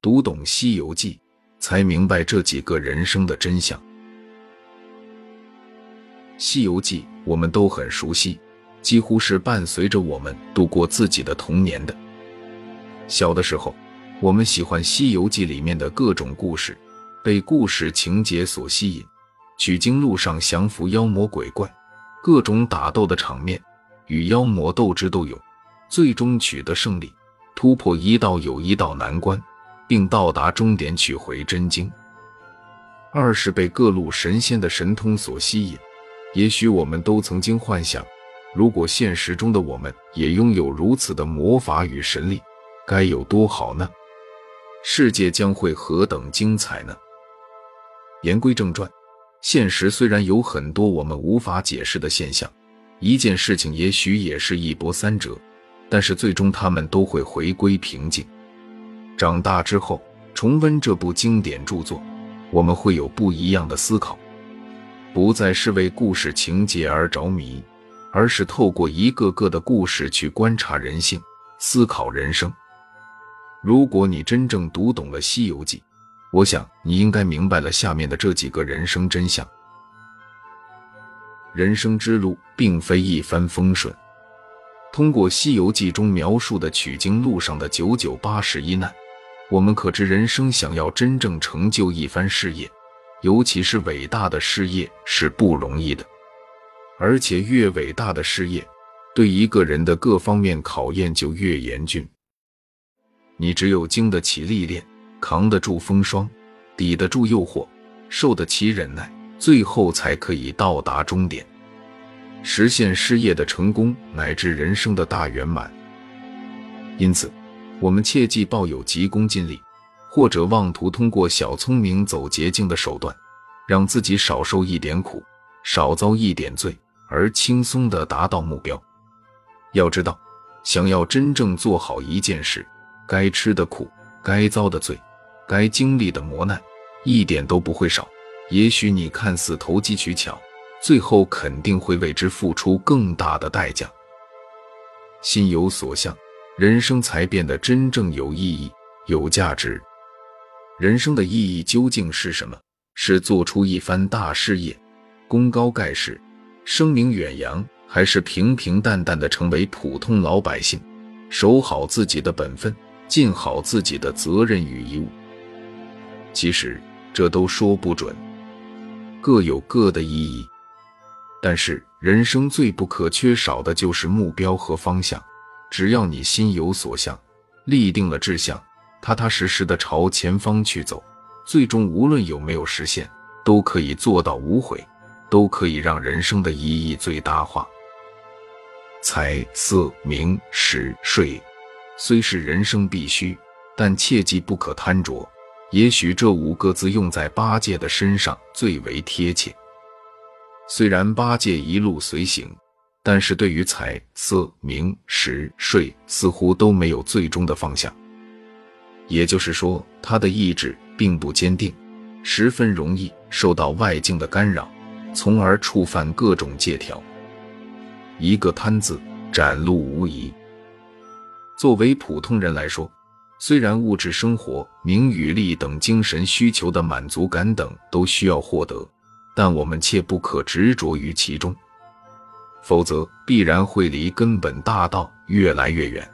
读懂《西游记》，才明白这几个人生的真相。《西游记》我们都很熟悉，几乎是伴随着我们度过自己的童年的。小的时候，我们喜欢《西游记》里面的各种故事，被故事情节所吸引，取经路上降服妖魔鬼怪，各种打斗的场面，与妖魔斗智斗勇，最终取得胜利。突破一道又一道难关，并到达终点，取回真经。二是被各路神仙的神通所吸引。也许我们都曾经幻想，如果现实中的我们也拥有如此的魔法与神力，该有多好呢？世界将会何等精彩呢？言归正传，现实虽然有很多我们无法解释的现象，一件事情也许也是一波三折。但是最终，他们都会回归平静。长大之后，重温这部经典著作，我们会有不一样的思考，不再是为故事情节而着迷，而是透过一个个的故事去观察人性、思考人生。如果你真正读懂了《西游记》，我想你应该明白了下面的这几个人生真相：人生之路并非一帆风顺。通过《西游记》中描述的取经路上的九九八十一难，我们可知人生想要真正成就一番事业，尤其是伟大的事业是不容易的。而且越伟大的事业，对一个人的各方面考验就越严峻。你只有经得起历练，扛得住风霜，抵得住诱惑，受得起忍耐，最后才可以到达终点。实现事业的成功，乃至人生的大圆满。因此，我们切忌抱有急功近利，或者妄图通过小聪明、走捷径的手段，让自己少受一点苦，少遭一点罪，而轻松地达到目标。要知道，想要真正做好一件事，该吃的苦，该遭的罪，该经历的磨难，一点都不会少。也许你看似投机取巧。最后肯定会为之付出更大的代价。心有所向，人生才变得真正有意义、有价值。人生的意义究竟是什么？是做出一番大事业，功高盖世，声名远扬，还是平平淡淡的成为普通老百姓，守好自己的本分，尽好自己的责任与义务？其实这都说不准，各有各的意义。但是人生最不可缺少的就是目标和方向。只要你心有所向，立定了志向，踏踏实实的朝前方去走，最终无论有没有实现，都可以做到无悔，都可以让人生的意义最大化。财色名食睡，虽是人生必须，但切记不可贪着。也许这五个字用在八戒的身上最为贴切。虽然八戒一路随行，但是对于财色名食睡，似乎都没有最终的方向。也就是说，他的意志并不坚定，十分容易受到外境的干扰，从而触犯各种戒条。一个贪字，展露无遗。作为普通人来说，虽然物质生活、名与利等精神需求的满足感等都需要获得。但我们切不可执着于其中，否则必然会离根本大道越来越远。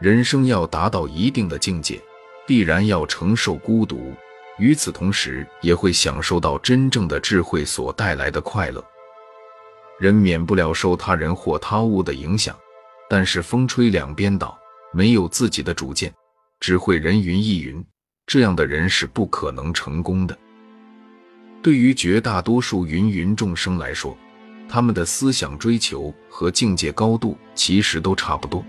人生要达到一定的境界，必然要承受孤独，与此同时也会享受到真正的智慧所带来的快乐。人免不了受他人或他物的影响，但是风吹两边倒，没有自己的主见，只会人云亦云，这样的人是不可能成功的。对于绝大多数芸芸众生来说，他们的思想追求和境界高度其实都差不多。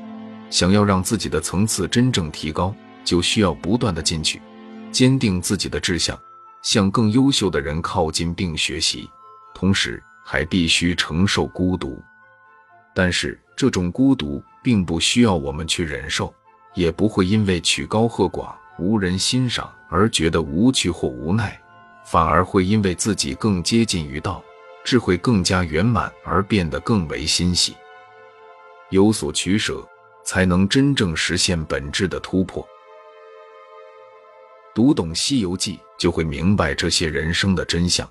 想要让自己的层次真正提高，就需要不断的进取，坚定自己的志向，向更优秀的人靠近并学习，同时还必须承受孤独。但是这种孤独并不需要我们去忍受，也不会因为曲高和寡、无人欣赏而觉得无趣或无奈。反而会因为自己更接近于道，智慧更加圆满而变得更为欣喜。有所取舍，才能真正实现本质的突破。读懂《西游记》，就会明白这些人生的真相。